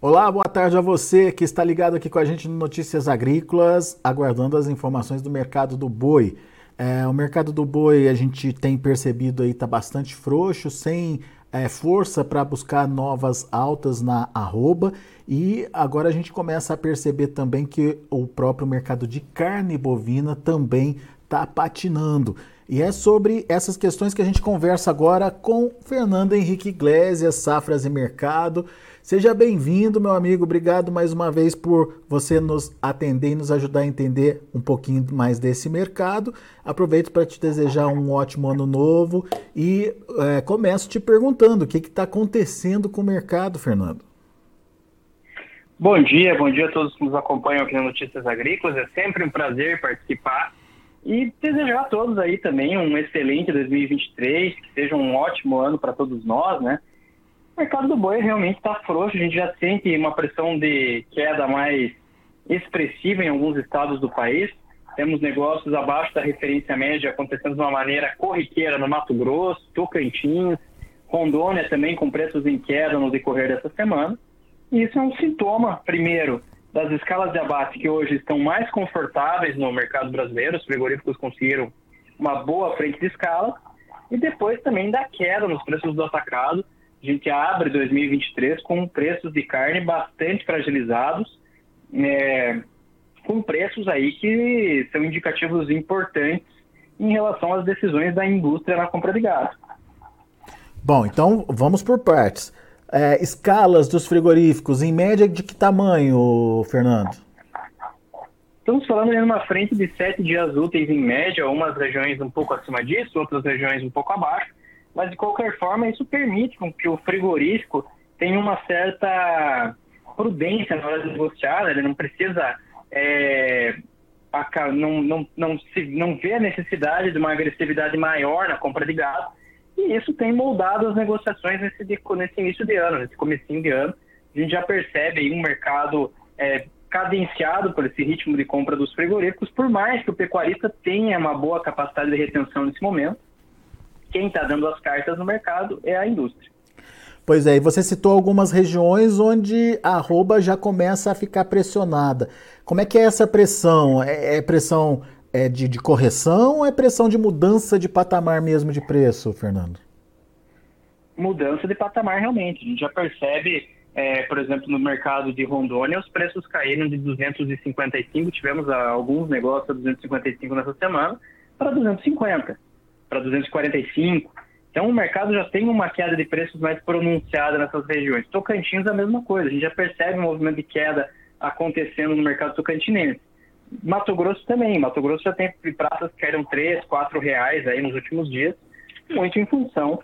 Olá, boa tarde a você que está ligado aqui com a gente no Notícias Agrícolas, aguardando as informações do mercado do boi. É, o mercado do boi a gente tem percebido aí está bastante frouxo, sem é, força para buscar novas altas na arroba e agora a gente começa a perceber também que o próprio mercado de carne bovina também está patinando. E é sobre essas questões que a gente conversa agora com Fernando Henrique Iglesias, Safras e Mercado. Seja bem-vindo, meu amigo. Obrigado mais uma vez por você nos atender e nos ajudar a entender um pouquinho mais desse mercado. Aproveito para te desejar um ótimo ano novo e é, começo te perguntando o que está acontecendo com o mercado, Fernando. Bom dia, bom dia a todos que nos acompanham aqui no Notícias Agrícolas. É sempre um prazer participar e desejar a todos aí também um excelente 2023, que seja um ótimo ano para todos nós, né? O mercado do boi realmente está frouxo, a gente já sente uma pressão de queda mais expressiva em alguns estados do país. Temos negócios abaixo da referência média acontecendo de uma maneira corriqueira no Mato Grosso, Tocantins, Rondônia também com preços em queda no decorrer dessa semana. E isso é um sintoma, primeiro, das escalas de abate que hoje estão mais confortáveis no mercado brasileiro, os frigoríficos conseguiram uma boa frente de escala, e depois também da queda nos preços do atacado, a gente abre 2023 com preços de carne bastante fragilizados, é, com preços aí que são indicativos importantes em relação às decisões da indústria na compra de gado. Bom, então vamos por partes. É, escalas dos frigoríficos, em média de que tamanho, Fernando? Estamos falando de uma frente de sete dias úteis em média, umas regiões um pouco acima disso, outras regiões um pouco abaixo mas de qualquer forma isso permite que o frigorífico tenha uma certa prudência na hora de negociar, né? ele não precisa é, não, não, não, se, não vê a necessidade de uma agressividade maior na compra de gado, e isso tem moldado as negociações nesse, nesse início de ano, nesse comecinho de ano. A gente já percebe aí um mercado é, cadenciado por esse ritmo de compra dos frigoríficos, por mais que o pecuarista tenha uma boa capacidade de retenção nesse momento, quem está dando as cartas no mercado é a indústria. Pois é, e você citou algumas regiões onde a arroba já começa a ficar pressionada. Como é que é essa pressão? É, é pressão é de, de, correção ou é pressão de mudança de patamar mesmo de preço, Fernando? Mudança de patamar realmente. A gente já percebe, é, por exemplo, no mercado de Rondônia, os preços caíram de 255, tivemos alguns negócios a 255 nessa semana, para 250 para 245. Então o mercado já tem uma queda de preços mais pronunciada nessas regiões. Tocantins a mesma coisa, a gente já percebe um movimento de queda acontecendo no mercado tocantinense. Mato Grosso também, Mato Grosso já tem praças que caíram 3, 4 reais aí nos últimos dias, muito em função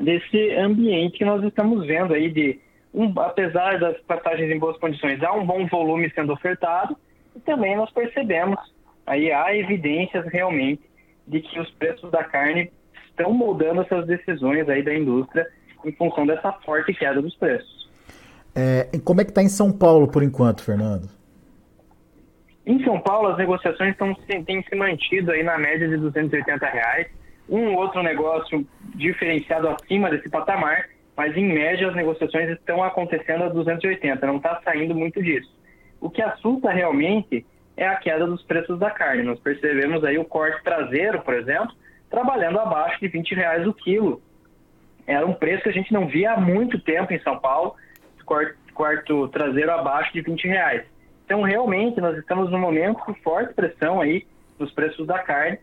desse ambiente que nós estamos vendo aí de, um, apesar das passagens em boas condições, há um bom volume sendo ofertado e também nós percebemos aí há evidências realmente de que os preços da carne estão moldando essas decisões aí da indústria em função dessa forte queda dos preços. É, como é que está em São Paulo por enquanto, Fernando? Em São Paulo, as negociações estão, têm se mantido aí na média de 280 reais. Um outro negócio diferenciado acima desse patamar, mas em média as negociações estão acontecendo a 280, não está saindo muito disso. O que assusta realmente é a queda dos preços da carne. Nós percebemos aí o corte traseiro, por exemplo, trabalhando abaixo de 20 reais o quilo. Era um preço que a gente não via há muito tempo em São Paulo, quarto traseiro abaixo de 20 reais. Então, realmente, nós estamos num momento de forte pressão aí nos preços da carne,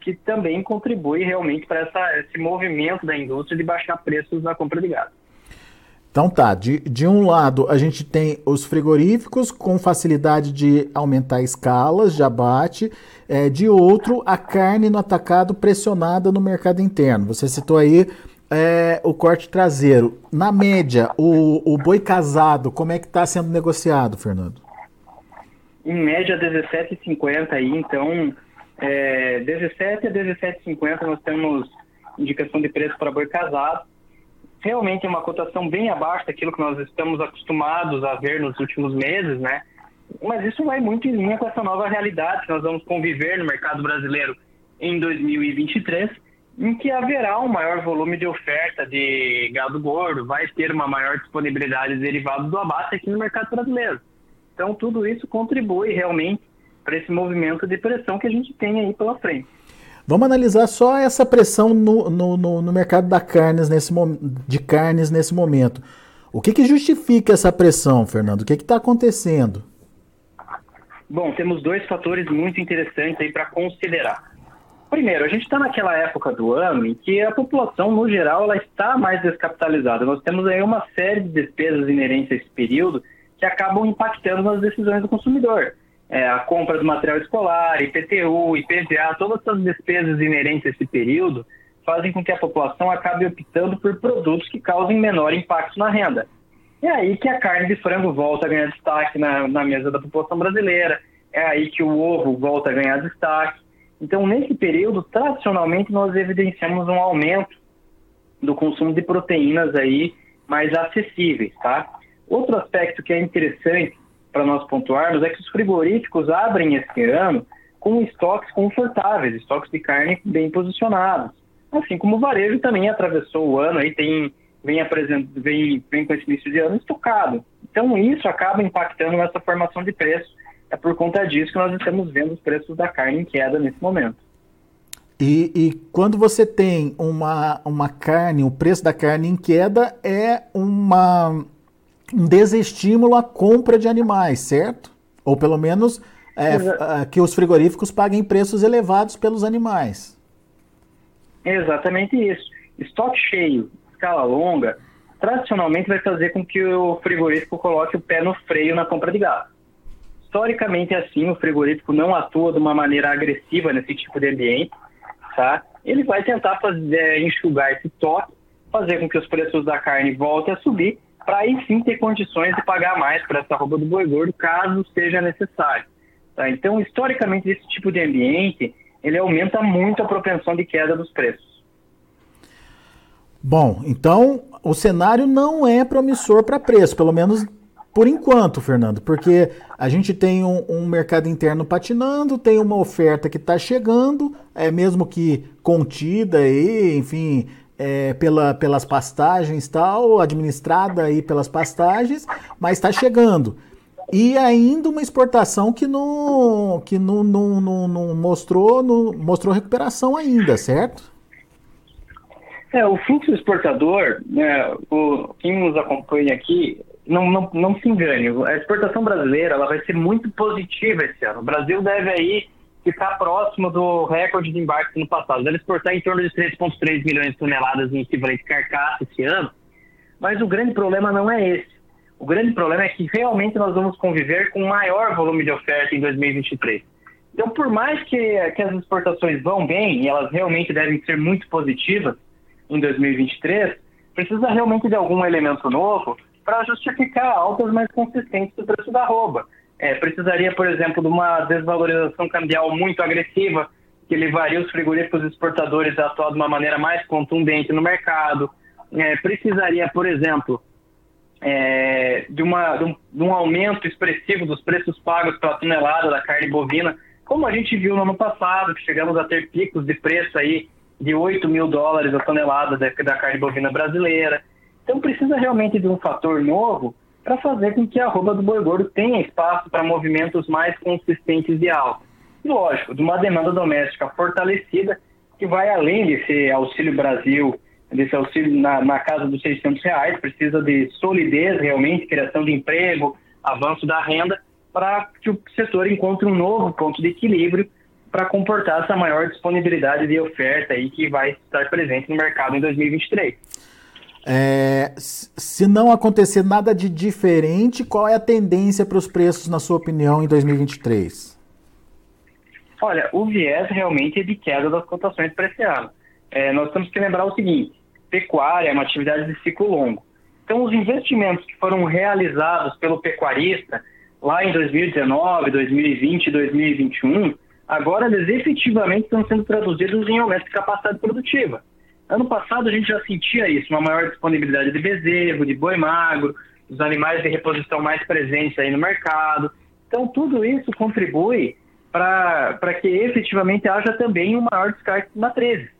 que também contribui realmente para esse movimento da indústria de baixar preços na compra de gado. Então tá, de, de um lado a gente tem os frigoríficos com facilidade de aumentar escalas de abate, é, de outro a carne no atacado pressionada no mercado interno. Você citou aí é, o corte traseiro. Na média, o, o boi casado, como é que está sendo negociado, Fernando? Em média 17,50 aí, então é, 17 a 17,50 nós temos indicação de preço para boi casado realmente é uma cotação bem abaixo daquilo que nós estamos acostumados a ver nos últimos meses, né? Mas isso vai muito em linha com essa nova realidade que nós vamos conviver no mercado brasileiro em 2023 em que haverá um maior volume de oferta de gado gordo, vai ter uma maior disponibilidade de derivados do abate aqui no mercado brasileiro. Então, tudo isso contribui realmente para esse movimento de pressão que a gente tem aí pela frente. Vamos analisar só essa pressão no, no, no, no mercado da carnes nesse, de carnes nesse momento. O que, que justifica essa pressão, Fernando? O que está acontecendo? Bom, temos dois fatores muito interessantes aí para considerar. Primeiro, a gente está naquela época do ano em que a população, no geral, ela está mais descapitalizada. Nós temos aí uma série de despesas inerentes a esse período que acabam impactando nas decisões do consumidor. É, a compra do material escolar, IPTU, IPVA, todas essas despesas inerentes a esse período fazem com que a população acabe optando por produtos que causem menor impacto na renda. É aí que a carne de frango volta a ganhar destaque na, na mesa da população brasileira, é aí que o ovo volta a ganhar destaque. Então, nesse período, tradicionalmente, nós evidenciamos um aumento do consumo de proteínas aí mais acessíveis, tá? Outro aspecto que é interessante para nós pontuarmos é que os frigoríficos abrem esse ano com estoques confortáveis, estoques de carne bem posicionados. Assim como o varejo também atravessou o ano aí tem vem, apresent... vem, vem com esse início de ano estocado. Então isso acaba impactando nessa formação de preço é por conta disso que nós estamos vendo os preços da carne em queda nesse momento. E, e, quando você tem uma, uma carne, o preço da carne em queda é uma, um desestímulo à compra de animais, certo? Ou pelo menos é, que os frigoríficos paguem preços elevados pelos animais. Exatamente isso. Estoque cheio, escala longa, tradicionalmente vai fazer com que o frigorífico coloque o pé no freio na compra de gado historicamente é assim, o frigorífico não atua de uma maneira agressiva nesse tipo de ambiente, tá? Ele vai tentar fazer, é, enxugar esse toque, fazer com que os preços da carne voltem a subir, para aí sim ter condições de pagar mais para essa roupa do boi gordo, caso seja necessário. Tá? Então, historicamente, esse tipo de ambiente, ele aumenta muito a propensão de queda dos preços. Bom, então o cenário não é promissor para preço, pelo menos por enquanto, Fernando, porque a gente tem um, um mercado interno patinando, tem uma oferta que está chegando, é mesmo que contida aí, enfim, é, pela, pelas pastagens tal, administrada aí pelas pastagens, mas está chegando. E ainda uma exportação que não, que não, não, não, não mostrou, não, mostrou recuperação ainda, certo? É, o fluxo exportador, né, o, quem nos acompanha aqui, não, não, não se engane, a exportação brasileira ela vai ser muito positiva esse ano. O Brasil deve aí ficar próximo do recorde de embarque no passado. Deve exportar em torno de 3,3 milhões de toneladas em equivalente carcaça esse ano. Mas o grande problema não é esse. O grande problema é que realmente nós vamos conviver com maior volume de oferta em 2023. Então, por mais que, que as exportações vão bem, e elas realmente devem ser muito positivas em 2023, precisa realmente de algum elemento novo para justificar altas mais consistentes do preço da arroba. É, precisaria, por exemplo, de uma desvalorização cambial muito agressiva, que levaria os frigoríficos exportadores a atuar de uma maneira mais contundente no mercado. É, precisaria, por exemplo, é, de, uma, de, um, de um aumento expressivo dos preços pagos pela tonelada da carne bovina, como a gente viu no ano passado, que chegamos a ter picos de preço aí de 8 mil dólares a tonelada da, da carne bovina brasileira. Então precisa realmente de um fator novo para fazer com que a arroba do boi gordo tenha espaço para movimentos mais consistentes e altos. Lógico, de uma demanda doméstica fortalecida que vai além desse Auxílio Brasil, desse auxílio na, na casa dos 600 reais, precisa de solidez realmente, criação de emprego, avanço da renda, para que o setor encontre um novo ponto de equilíbrio para comportar essa maior disponibilidade de oferta aí que vai estar presente no mercado em 2023. É, se não acontecer nada de diferente, qual é a tendência para os preços, na sua opinião, em 2023? Olha, o viés realmente é de queda das cotações para esse ano. É, nós temos que lembrar o seguinte: pecuária é uma atividade de ciclo longo. Então, os investimentos que foram realizados pelo pecuarista lá em 2019, 2020 2021, agora eles efetivamente estão sendo traduzidos em aumento de capacidade produtiva. Ano passado a gente já sentia isso, uma maior disponibilidade de bezerro, de boi magro, os animais de reposição mais presentes aí no mercado. Então tudo isso contribui para que efetivamente haja também um maior descarte de matrizes.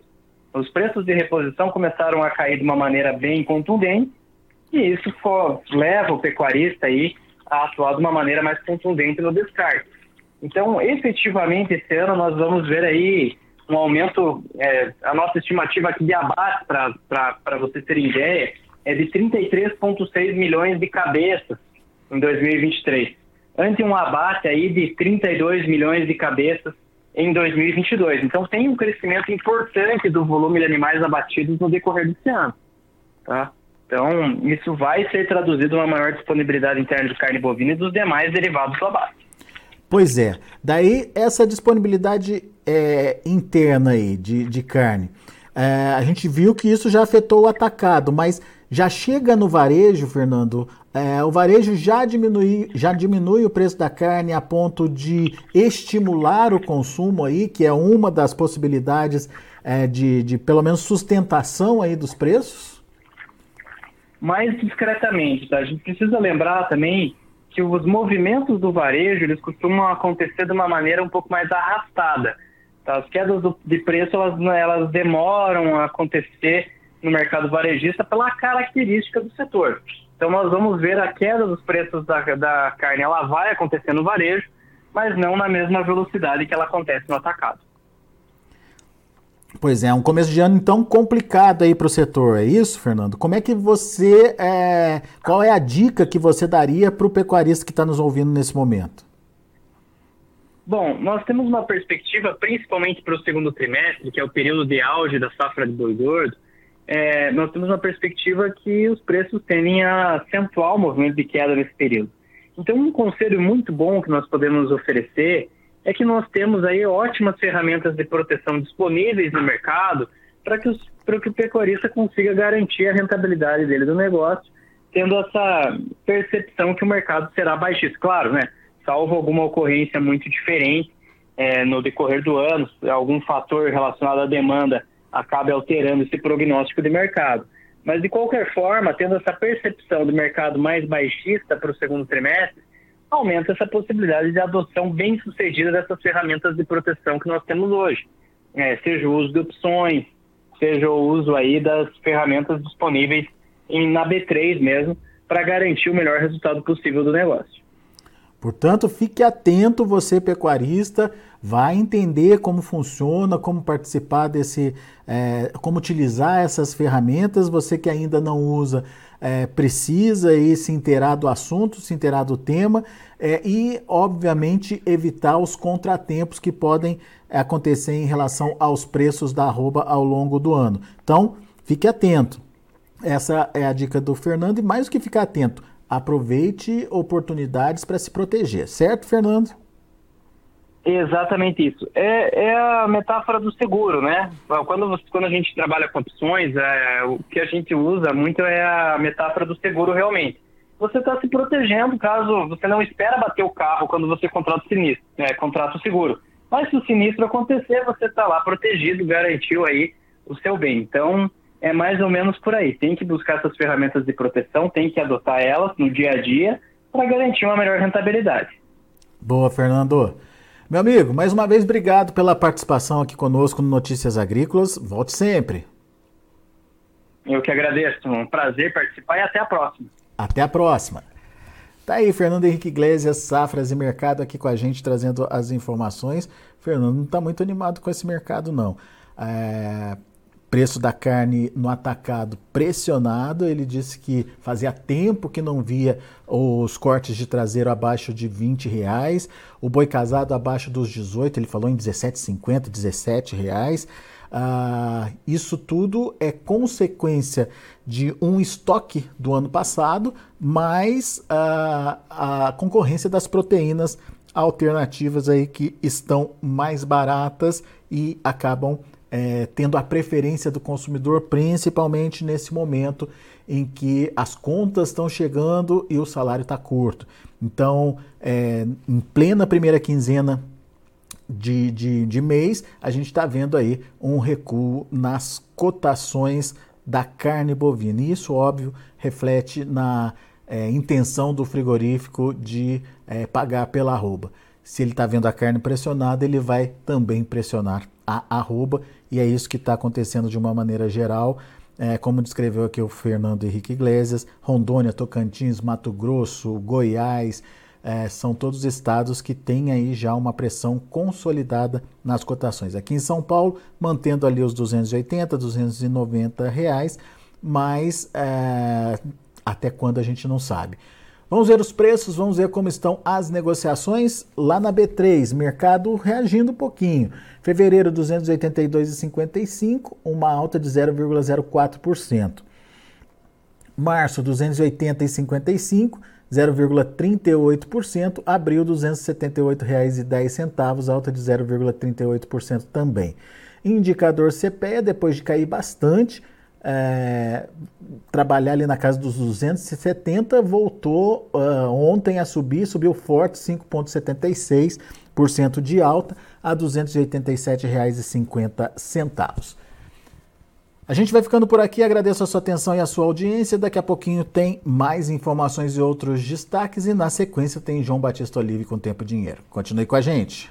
Os preços de reposição começaram a cair de uma maneira bem contundente e isso for, leva o pecuarista aí a atuar de uma maneira mais contundente no descarte. Então, efetivamente, esse ano nós vamos ver aí um aumento, é, a nossa estimativa aqui de abate, para vocês terem ideia, é de 33,6 milhões de cabeças em 2023, ante um abate aí de 32 milhões de cabeças em 2022. Então tem um crescimento importante do volume de animais abatidos no decorrer desse ano. Tá? Então isso vai ser traduzido uma maior disponibilidade interna de carne bovina e dos demais derivados do abate. Pois é. Daí essa disponibilidade é, interna aí de, de carne. É, a gente viu que isso já afetou o atacado, mas já chega no varejo, Fernando, é, o varejo já diminui, já diminui o preço da carne a ponto de estimular o consumo aí, que é uma das possibilidades é, de, de pelo menos sustentação aí dos preços? Mais discretamente, tá? A gente precisa lembrar também que os movimentos do varejo eles costumam acontecer de uma maneira um pouco mais arrastada. Tá? As quedas de preço elas, elas demoram a acontecer no mercado varejista pela característica do setor. Então nós vamos ver a queda dos preços da, da carne, ela vai acontecer no varejo, mas não na mesma velocidade que ela acontece no atacado. Pois é, um começo de ano então complicado aí para o setor, é isso, Fernando? Como é que você, é, qual é a dica que você daria para o pecuarista que está nos ouvindo nesse momento? Bom, nós temos uma perspectiva, principalmente para o segundo trimestre, que é o período de auge da safra de boi gordo, é, nós temos uma perspectiva que os preços tendem a acentuar o movimento de queda nesse período. Então, um conselho muito bom que nós podemos oferecer é que nós temos aí ótimas ferramentas de proteção disponíveis no mercado para que, que o pecuarista consiga garantir a rentabilidade dele do negócio, tendo essa percepção que o mercado será baixista. Claro, né? Salvo alguma ocorrência muito diferente é, no decorrer do ano, algum fator relacionado à demanda acabe alterando esse prognóstico de mercado. Mas, de qualquer forma, tendo essa percepção do mercado mais baixista para o segundo trimestre, aumenta essa possibilidade de adoção bem sucedida dessas ferramentas de proteção que nós temos hoje. É, seja o uso de opções, seja o uso aí das ferramentas disponíveis em, na B3 mesmo, para garantir o melhor resultado possível do negócio. Portanto, fique atento, você pecuarista, vai entender como funciona, como participar desse, é, como utilizar essas ferramentas. Você que ainda não usa, é, precisa aí se inteirar do assunto, se inteirar do tema é, e, obviamente, evitar os contratempos que podem acontecer em relação aos preços da arroba ao longo do ano. Então, fique atento. Essa é a dica do Fernando e mais do que ficar atento, aproveite oportunidades para se proteger, certo, Fernando? Exatamente isso. É, é, a metáfora do seguro, né? Quando, quando a gente trabalha com opções, é, o que a gente usa muito é a metáfora do seguro realmente. Você está se protegendo caso você não espera bater o carro quando você contrata o sinistro, né, contrata o seguro. Mas se o sinistro acontecer, você está lá protegido, garantiu aí o seu bem. Então, é mais ou menos por aí. Tem que buscar essas ferramentas de proteção, tem que adotar elas no dia a dia para garantir uma melhor rentabilidade. Boa, Fernando. Meu amigo, mais uma vez obrigado pela participação aqui conosco no Notícias Agrícolas. Volte sempre. Eu que agradeço. Um prazer participar e até a próxima. Até a próxima. Tá aí, Fernando Henrique Iglesias, Safras e Mercado aqui com a gente, trazendo as informações. Fernando não está muito animado com esse mercado, não. É, preço da carne no atacado pressionado. Ele disse que fazia tempo que não via os cortes de traseiro abaixo de 20 reais, o boi casado abaixo dos 18, ele falou em 17,50, 17 reais. Ah, isso tudo é consequência de um estoque do ano passado, mais ah, a concorrência das proteínas alternativas aí que estão mais baratas e acabam é, tendo a preferência do consumidor, principalmente nesse momento em que as contas estão chegando e o salário está curto. Então, é, em plena primeira quinzena de, de, de mês, a gente está vendo aí um recuo nas cotações da carne bovina. E isso, óbvio, reflete na é, intenção do frigorífico de é, pagar pela arroba. Se ele está vendo a carne pressionada, ele vai também pressionar a arroba, e é isso que está acontecendo de uma maneira geral. É, como descreveu aqui o Fernando Henrique Iglesias, Rondônia, Tocantins, Mato Grosso, Goiás, é, são todos estados que têm aí já uma pressão consolidada nas cotações. Aqui em São Paulo, mantendo ali os 280, 290 reais, mas é, até quando a gente não sabe. Vamos ver os preços, vamos ver como estão as negociações lá na B3, mercado reagindo um pouquinho. Fevereiro 282,55, uma alta de 0,04%. Março 280,55, 0,38%. Abril R$ 278,10, alta de 0,38% também. Indicador CPEA, depois de cair bastante, é, trabalhar ali na casa dos 270, voltou uh, ontem a subir, subiu forte, 5,76% de alta a R$ 287,50. A gente vai ficando por aqui, agradeço a sua atenção e a sua audiência. Daqui a pouquinho tem mais informações e outros destaques e na sequência tem João Batista Olive com Tempo e Dinheiro. Continue com a gente.